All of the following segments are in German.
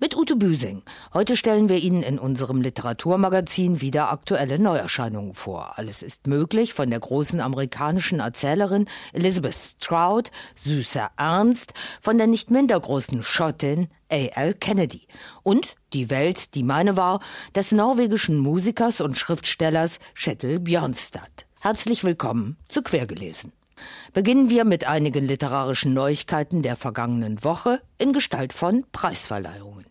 Mit Ute Büsing. Heute stellen wir Ihnen in unserem Literaturmagazin wieder aktuelle Neuerscheinungen vor. Alles ist möglich von der großen amerikanischen Erzählerin Elizabeth Stroud, Süßer Ernst, von der nicht minder großen Schottin A.L. Kennedy und Die Welt, die meine war, des norwegischen Musikers und Schriftstellers Kjetil Björnstad. Herzlich willkommen zu Quergelesen. Beginnen wir mit einigen literarischen Neuigkeiten der vergangenen Woche in Gestalt von Preisverleihungen.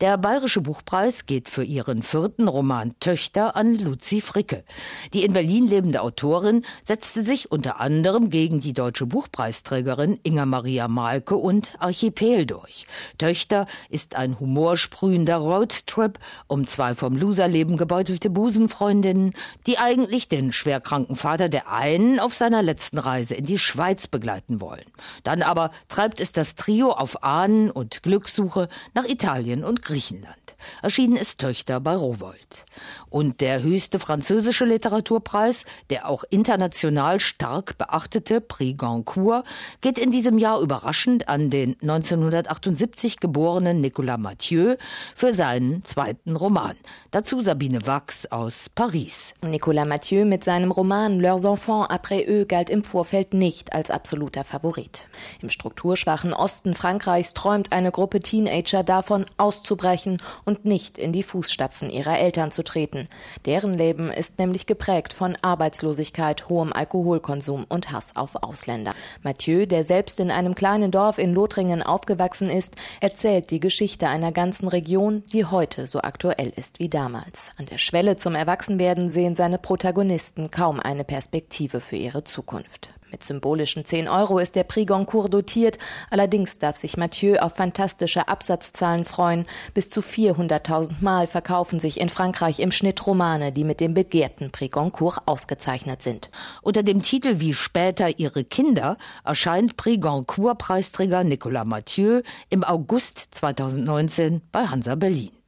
Der Bayerische Buchpreis geht für ihren vierten Roman Töchter an Luzi Fricke. Die in Berlin lebende Autorin setzte sich unter anderem gegen die deutsche Buchpreisträgerin Inga Maria Malke und Archipel durch. Töchter ist ein humorsprühender Roadtrip um zwei vom Loserleben gebeutelte Busenfreundinnen, die eigentlich den schwerkranken Vater der einen auf seiner letzten Reise in die Schweiz begleiten wollen. Dann aber treibt es das Trio auf Ahnen und Glückssuche nach Italien Italien und Griechenland. Erschienen ist Töchter bei Rowold. Und der höchste französische Literaturpreis, der auch international stark beachtete Prix Goncourt, geht in diesem Jahr überraschend an den 1978 geborenen Nicolas Mathieu für seinen zweiten Roman. Dazu Sabine Wachs aus Paris. Nicolas Mathieu mit seinem Roman Leurs enfants après eux galt im Vorfeld nicht als absoluter Favorit. Im strukturschwachen Osten Frankreichs träumt eine Gruppe Teenager davon, auszubrechen und nicht in die Fußstapfen ihrer Eltern zu treten. Deren Leben ist nämlich geprägt von Arbeitslosigkeit, hohem Alkoholkonsum und Hass auf Ausländer. Mathieu, der selbst in einem kleinen Dorf in Lothringen aufgewachsen ist, erzählt die Geschichte einer ganzen Region, die heute so aktuell ist wie damals. An der Schwelle zum Erwachsenwerden sehen seine Protagonisten kaum eine Perspektive für ihre Zukunft. Mit symbolischen 10 Euro ist der Prix Goncourt dotiert. Allerdings darf sich Mathieu auf fantastische Absatzzahlen freuen. Bis zu 400.000 Mal verkaufen sich in Frankreich im Schnitt Romane, die mit dem begehrten Prix Goncourt ausgezeichnet sind. Unter dem Titel Wie später ihre Kinder erscheint Prix Goncourt Preisträger Nicolas Mathieu im August 2019 bei Hansa Berlin.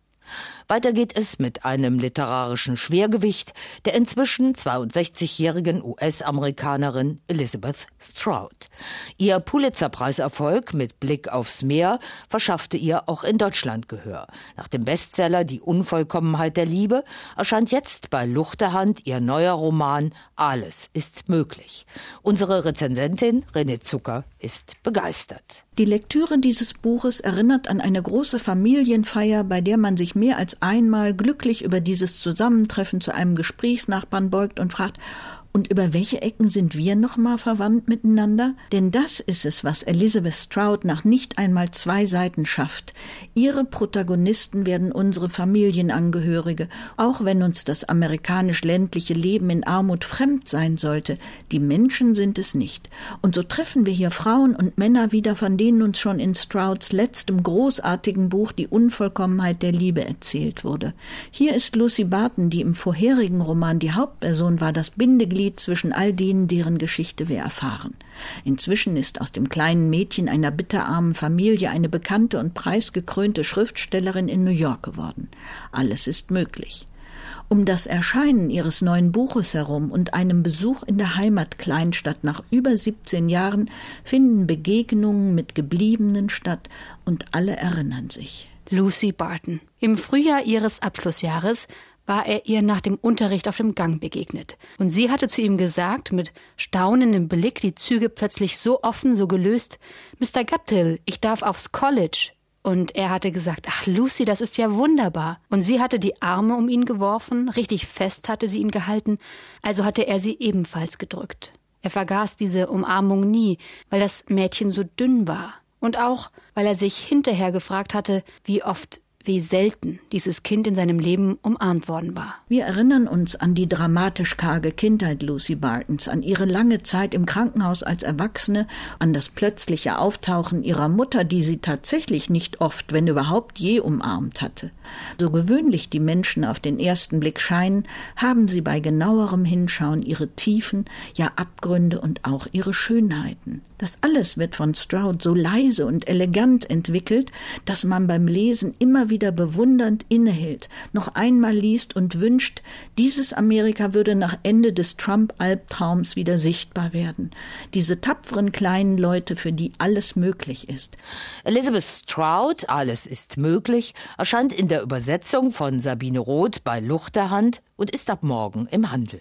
Weiter geht es mit einem literarischen Schwergewicht der inzwischen 62-jährigen US-Amerikanerin Elizabeth Stroud. Ihr Pulitzer-Preiserfolg mit Blick aufs Meer verschaffte ihr auch in Deutschland Gehör. Nach dem Bestseller Die Unvollkommenheit der Liebe erscheint jetzt bei Luchterhand ihr neuer Roman Alles ist möglich. Unsere Rezensentin René Zucker ist begeistert. Die Lektüre dieses Buches erinnert an eine große Familienfeier, bei der man sich mehr als einmal glücklich über dieses Zusammentreffen zu einem Gesprächsnachbarn beugt und fragt, und über welche Ecken sind wir noch mal verwandt miteinander? Denn das ist es, was Elizabeth Stroud nach nicht einmal zwei Seiten schafft. Ihre Protagonisten werden unsere Familienangehörige, auch wenn uns das amerikanisch-ländliche Leben in Armut fremd sein sollte. Die Menschen sind es nicht. Und so treffen wir hier Frauen und Männer wieder, von denen uns schon in Strouds letztem großartigen Buch Die Unvollkommenheit der Liebe erzählt wurde. Hier ist Lucy Barton, die im vorherigen Roman die Hauptperson war, das Bindeglied Bindeglied zwischen all denen, deren Geschichte wir erfahren. Inzwischen ist aus dem kleinen Mädchen einer bitterarmen Familie eine bekannte und preisgekrönte Schriftstellerin in New York geworden. Alles ist möglich. Um das Erscheinen ihres neuen Buches herum und einem Besuch in der Heimatkleinstadt nach über 17 Jahren finden Begegnungen mit Gebliebenen statt und alle erinnern sich. Lucy Barton. Im Frühjahr ihres Abschlussjahres war er ihr nach dem Unterricht auf dem Gang begegnet. Und sie hatte zu ihm gesagt, mit staunendem Blick, die Züge plötzlich so offen, so gelöst, Mr. Gattill, ich darf aufs College. Und er hatte gesagt, ach Lucy, das ist ja wunderbar. Und sie hatte die Arme um ihn geworfen, richtig fest hatte sie ihn gehalten, also hatte er sie ebenfalls gedrückt. Er vergaß diese Umarmung nie, weil das Mädchen so dünn war. Und auch, weil er sich hinterher gefragt hatte, wie oft wie selten dieses Kind in seinem Leben umarmt worden war. Wir erinnern uns an die dramatisch karge Kindheit Lucy Bartons, an ihre lange Zeit im Krankenhaus als Erwachsene, an das plötzliche Auftauchen ihrer Mutter, die sie tatsächlich nicht oft, wenn überhaupt je umarmt hatte. So gewöhnlich die Menschen auf den ersten Blick scheinen, haben sie bei genauerem Hinschauen ihre Tiefen, ja Abgründe und auch ihre Schönheiten. Das alles wird von Stroud so leise und elegant entwickelt, dass man beim Lesen immer wieder bewundernd innehält, noch einmal liest und wünscht, dieses Amerika würde nach Ende des Trump-Albtraums wieder sichtbar werden. Diese tapferen kleinen Leute, für die alles möglich ist. Elizabeth Stroud, Alles ist möglich, erscheint in der Übersetzung von Sabine Roth bei Luchterhand und ist ab morgen im Handel.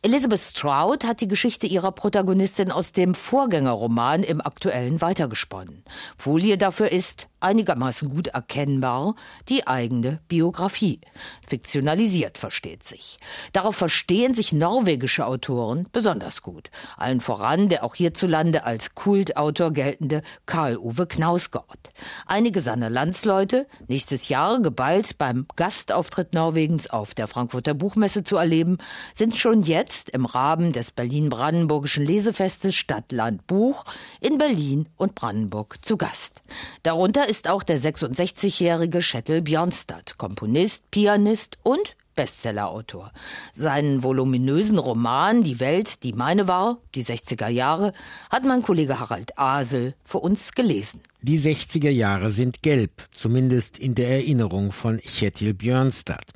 Elizabeth Stroud hat die Geschichte ihrer Protagonistin aus dem Vorgängerroman im aktuellen weitergesponnen. Folie dafür ist einigermaßen gut erkennbar die eigene Biografie. Fiktionalisiert versteht sich. Darauf verstehen sich norwegische Autoren besonders gut. Allen voran der auch hierzulande als Kultautor geltende Karl-Uwe Knausgård. Einige seiner Landsleute, nächstes Jahr geballt beim Gastauftritt Norwegens auf der Frankfurter Buchmesse zu erleben, sind schon jetzt im Rahmen des Berlin-Brandenburgischen Lesefestes Stadt Land Buch in Berlin und Brandenburg zu Gast. Darunter ist auch der 66-jährige Schettel Björnstad, Komponist, Pianist und Bestsellerautor. Seinen voluminösen Roman Die Welt, die meine war, die 60er Jahre, hat mein Kollege Harald Asel für uns gelesen. Die 60er Jahre sind gelb, zumindest in der Erinnerung von Kjetil Björnstad.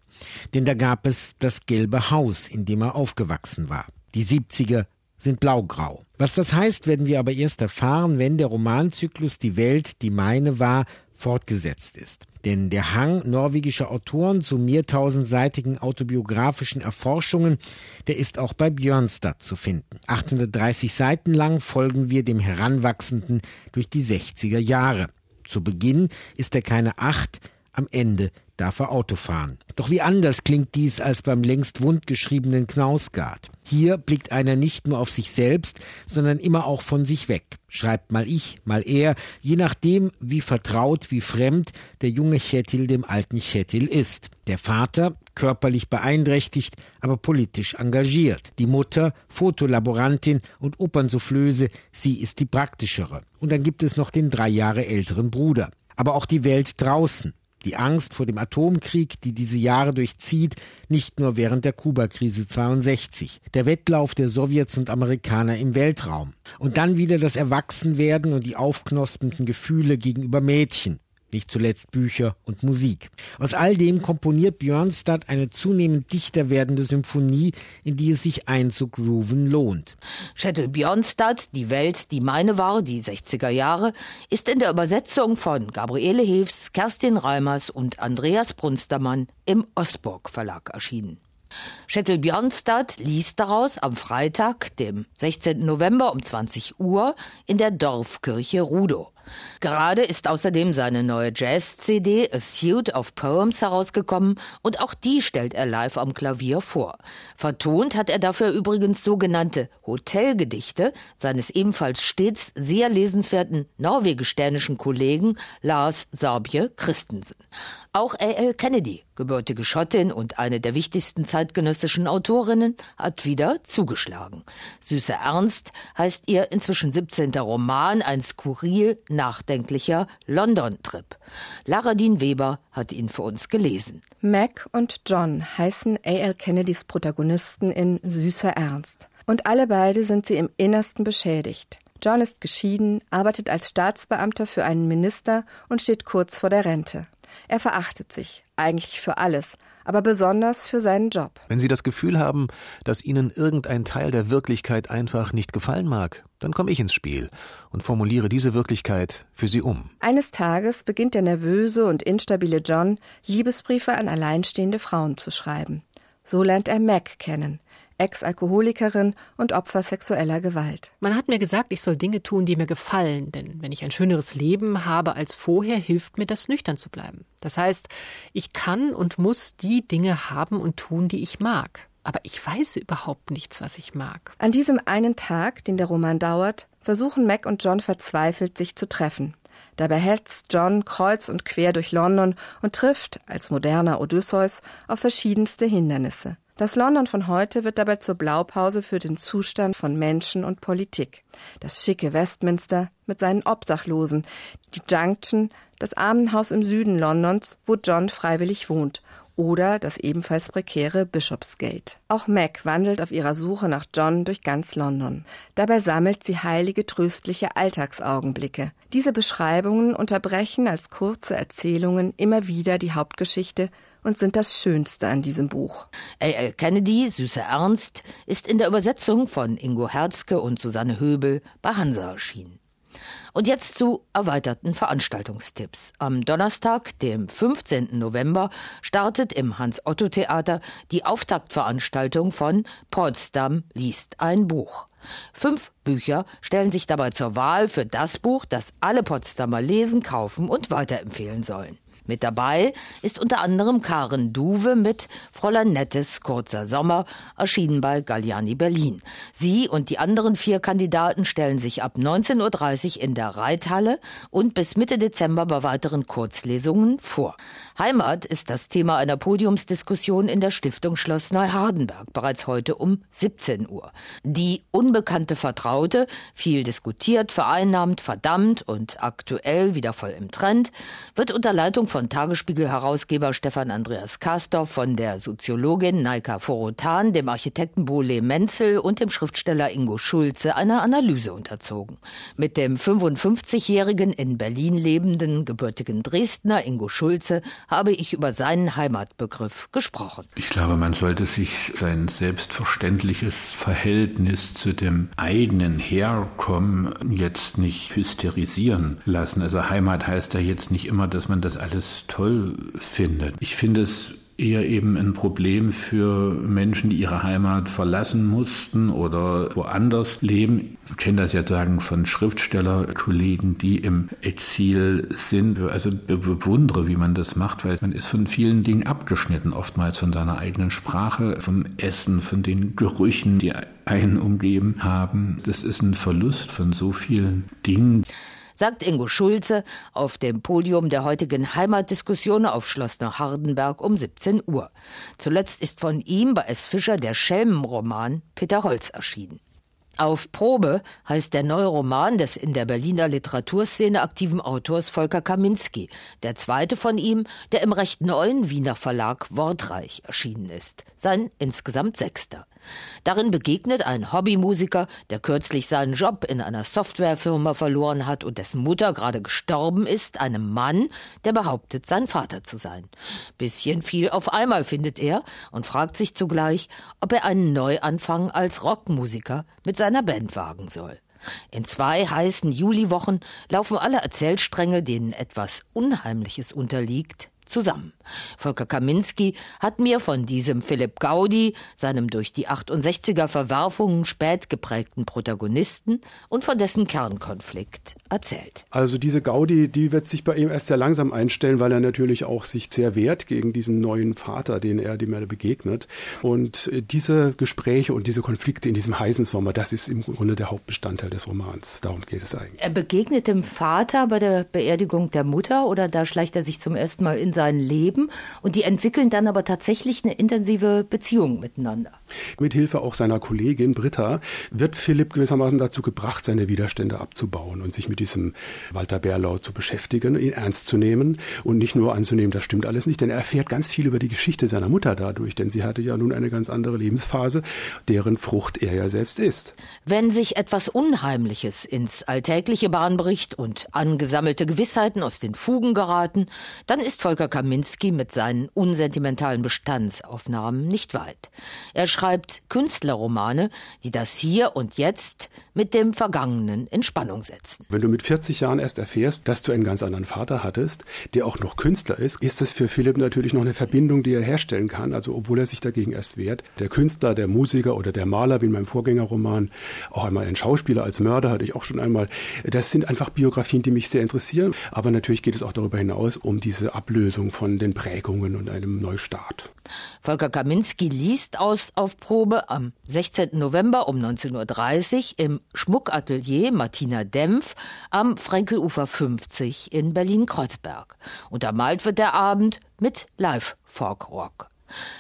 Denn da gab es das gelbe Haus, in dem er aufgewachsen war. Die 70er sind blaugrau. Was das heißt, werden wir aber erst erfahren, wenn der Romanzyklus Die Welt, die meine war, fortgesetzt ist. Denn der Hang norwegischer Autoren zu mehrtausendseitigen autobiografischen Erforschungen, der ist auch bei Björnstad zu finden. 830 Seiten lang folgen wir dem Heranwachsenden durch die 60er Jahre. Zu Beginn ist er keine acht, am Ende darf er Auto fahren. Doch wie anders klingt dies als beim längst wundgeschriebenen Knausgard. Hier blickt einer nicht nur auf sich selbst, sondern immer auch von sich weg. Schreibt mal ich, mal er, je nachdem, wie vertraut, wie fremd der junge Chetil dem alten Chetil ist. Der Vater, körperlich beeinträchtigt, aber politisch engagiert. Die Mutter, Fotolaborantin und Opernsoufflöse, sie ist die praktischere. Und dann gibt es noch den drei Jahre älteren Bruder. Aber auch die Welt draußen. Die Angst vor dem Atomkrieg, die diese Jahre durchzieht, nicht nur während der Kubakrise 62, der Wettlauf der Sowjets und Amerikaner im Weltraum. Und dann wieder das Erwachsenwerden und die aufknospenden Gefühle gegenüber Mädchen, nicht zuletzt Bücher und Musik. Aus all dem komponiert Björnstad eine zunehmend dichter werdende Symphonie, in die es sich einzugrooven lohnt. Schettel Björnstad, Die Welt, die meine war, die 60er Jahre, ist in der Übersetzung von Gabriele Hilfs, Kerstin Reimers und Andreas Brunstermann im Osburg Verlag erschienen. Schettel Björnstad liest daraus am Freitag, dem 16. November um 20 Uhr in der Dorfkirche Rudow. Gerade ist außerdem seine neue Jazz-CD A Suite of Poems herausgekommen und auch die stellt er live am Klavier vor. Vertont hat er dafür übrigens sogenannte Hotelgedichte seines ebenfalls stets sehr lesenswerten norwegisch-dänischen Kollegen Lars Sabje Christensen. Auch A.L. Kennedy, gebürtige Schottin und eine der wichtigsten zeitgenössischen Autorinnen, hat wieder zugeschlagen. Süße Ernst heißt ihr inzwischen 17. Roman, ein skurril nachdenklicher London-Trip. Lara Dean Weber hat ihn für uns gelesen. Mac und John heißen A.L. Kennedys Protagonisten in Süßer Ernst. Und alle beide sind sie im Innersten beschädigt. John ist geschieden, arbeitet als Staatsbeamter für einen Minister und steht kurz vor der Rente. Er verachtet sich, eigentlich für alles, aber besonders für seinen Job. Wenn Sie das Gefühl haben, dass Ihnen irgendein Teil der Wirklichkeit einfach nicht gefallen mag, dann komme ich ins Spiel und formuliere diese Wirklichkeit für Sie um. Eines Tages beginnt der nervöse und instabile John, Liebesbriefe an alleinstehende Frauen zu schreiben. So lernt er Mac kennen, Ex-Alkoholikerin und Opfer sexueller Gewalt. Man hat mir gesagt, ich soll Dinge tun, die mir gefallen, denn wenn ich ein schöneres Leben habe als vorher, hilft mir das, nüchtern zu bleiben. Das heißt, ich kann und muss die Dinge haben und tun, die ich mag. Aber ich weiß überhaupt nichts, was ich mag. An diesem einen Tag, den der Roman dauert, versuchen Mac und John verzweifelt, sich zu treffen. Dabei hetzt John kreuz und quer durch London und trifft, als moderner Odysseus, auf verschiedenste Hindernisse. Das London von heute wird dabei zur Blaupause für den Zustand von Menschen und Politik. Das schicke Westminster mit seinen Obdachlosen, die Junction, das Armenhaus im Süden Londons, wo John freiwillig wohnt, oder das ebenfalls prekäre Bishopsgate. Auch Mac wandelt auf ihrer Suche nach John durch ganz London. Dabei sammelt sie heilige, tröstliche Alltagsaugenblicke. Diese Beschreibungen unterbrechen als kurze Erzählungen immer wieder die Hauptgeschichte und sind das Schönste an diesem Buch. A.L. Kennedy, Süßer Ernst, ist in der Übersetzung von Ingo Herzke und Susanne Höbel bei Hansa erschienen. Und jetzt zu erweiterten Veranstaltungstipps. Am Donnerstag, dem 15. November, startet im Hans-Otto-Theater die Auftaktveranstaltung von Potsdam liest ein Buch. Fünf Bücher stellen sich dabei zur Wahl für das Buch, das alle Potsdamer lesen, kaufen und weiterempfehlen sollen. Mit dabei ist unter anderem Karen Duwe mit Fräulein Nettes Kurzer Sommer, erschienen bei Galliani Berlin. Sie und die anderen vier Kandidaten stellen sich ab 19.30 Uhr in der Reithalle und bis Mitte Dezember bei weiteren Kurzlesungen vor. Heimat ist das Thema einer Podiumsdiskussion in der Stiftung Schloss Neuhardenberg, bereits heute um 17 Uhr. Die unbekannte Vertraute, viel diskutiert, vereinnahmt, verdammt und aktuell wieder voll im Trend, wird unter Leitung von Tagesspiegel-Herausgeber Stefan Andreas Kastorf, von der Soziologin Naika Forotan, dem Architekten Bole Menzel und dem Schriftsteller Ingo Schulze einer Analyse unterzogen. Mit dem 55-jährigen in Berlin lebenden gebürtigen Dresdner Ingo Schulze habe ich über seinen Heimatbegriff gesprochen. Ich glaube, man sollte sich sein selbstverständliches Verhältnis zu dem eigenen Herkommen jetzt nicht hysterisieren lassen. Also Heimat heißt ja jetzt nicht immer, dass man das alles toll findet. Ich finde es eher eben ein Problem für Menschen, die ihre Heimat verlassen mussten oder woanders leben. Ich kenne das ja sagen von Schriftstellerkollegen, die im Exil sind. Also bewundere, wie man das macht, weil man ist von vielen Dingen abgeschnitten, oftmals von seiner eigenen Sprache, vom Essen, von den Gerüchen, die einen umgeben haben. Das ist ein Verlust von so vielen Dingen sagt Ingo Schulze auf dem Podium der heutigen Heimatdiskussion auf Schloss Hardenberg um 17 Uhr. Zuletzt ist von ihm bei S. Fischer der Schelmenroman Peter Holz erschienen. Auf Probe heißt der neue Roman des in der Berliner Literaturszene aktiven Autors Volker Kaminski, der zweite von ihm, der im recht neuen Wiener Verlag Wortreich erschienen ist, sein insgesamt sechster. Darin begegnet ein Hobbymusiker, der kürzlich seinen Job in einer Softwarefirma verloren hat und dessen Mutter gerade gestorben ist, einem Mann, der behauptet, sein Vater zu sein. Bisschen viel auf einmal findet er und fragt sich zugleich, ob er einen Neuanfang als Rockmusiker mit seiner Band wagen soll. In zwei heißen Juliwochen laufen alle Erzählstränge, denen etwas Unheimliches unterliegt, zusammen. Volker Kaminski hat mir von diesem Philipp Gaudi, seinem durch die 68er Verwerfungen spät geprägten Protagonisten und von dessen Kernkonflikt erzählt. Also diese Gaudi, die wird sich bei ihm erst sehr langsam einstellen, weil er natürlich auch sich sehr wehrt gegen diesen neuen Vater, den er dem er begegnet. Und äh, diese Gespräche und diese Konflikte in diesem heißen Sommer, das ist im Grunde der Hauptbestandteil des Romans. Darum geht es eigentlich. Er begegnet dem Vater bei der Beerdigung der Mutter oder da schleicht er sich zum ersten Mal in sein Leben und die entwickeln dann aber tatsächlich eine intensive Beziehung miteinander. Mit Hilfe auch seiner Kollegin Britta wird Philipp gewissermaßen dazu gebracht, seine Widerstände abzubauen und sich mit diesem Walter Berlau zu beschäftigen, ihn ernst zu nehmen und nicht nur anzunehmen, das stimmt alles nicht, denn er erfährt ganz viel über die Geschichte seiner Mutter dadurch, denn sie hatte ja nun eine ganz andere Lebensphase, deren Frucht er ja selbst ist. Wenn sich etwas Unheimliches ins alltägliche Bahn bricht und angesammelte Gewissheiten aus den Fugen geraten, dann ist Volker Kaminski mit seinen unsentimentalen Bestandsaufnahmen nicht weit. Er schreibt Künstlerromane, die das Hier und Jetzt mit dem Vergangenen in Spannung setzen. Wenn du mit 40 Jahren erst erfährst, dass du einen ganz anderen Vater hattest, der auch noch Künstler ist, ist das für Philipp natürlich noch eine Verbindung, die er herstellen kann, also obwohl er sich dagegen erst wehrt. Der Künstler, der Musiker oder der Maler, wie in meinem Vorgängerroman, auch einmal ein Schauspieler als Mörder hatte ich auch schon einmal. Das sind einfach Biografien, die mich sehr interessieren, aber natürlich geht es auch darüber hinaus um diese Ablösung von den Prägungen und einem Neustart. Volker Kaminski liest aus auf Probe am 16. November um 19.30 Uhr im Schmuckatelier Martina Dempf am Frenkelufer 50 in Berlin-Kreuzberg. Untermalt wird der Abend mit Live-Folk-Rock.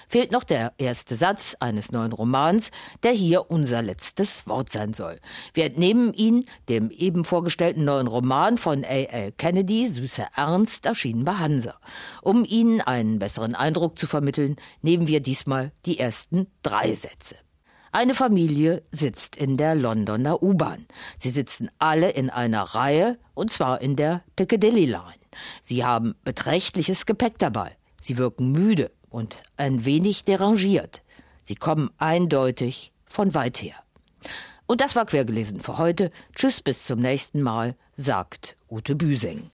Fehlt noch der erste Satz eines neuen Romans, der hier unser letztes Wort sein soll. Wir entnehmen ihn dem eben vorgestellten neuen Roman von A.L. Kennedy, Süßer Ernst, erschienen bei Hansa. Um Ihnen einen besseren Eindruck zu vermitteln, nehmen wir diesmal die ersten drei Sätze. Eine Familie sitzt in der Londoner U-Bahn. Sie sitzen alle in einer Reihe, und zwar in der Piccadilly Line. Sie haben beträchtliches Gepäck dabei. Sie wirken müde und ein wenig derangiert. Sie kommen eindeutig von weit her. Und das war quergelesen für heute. Tschüss, bis zum nächsten Mal, sagt Ute Büsing.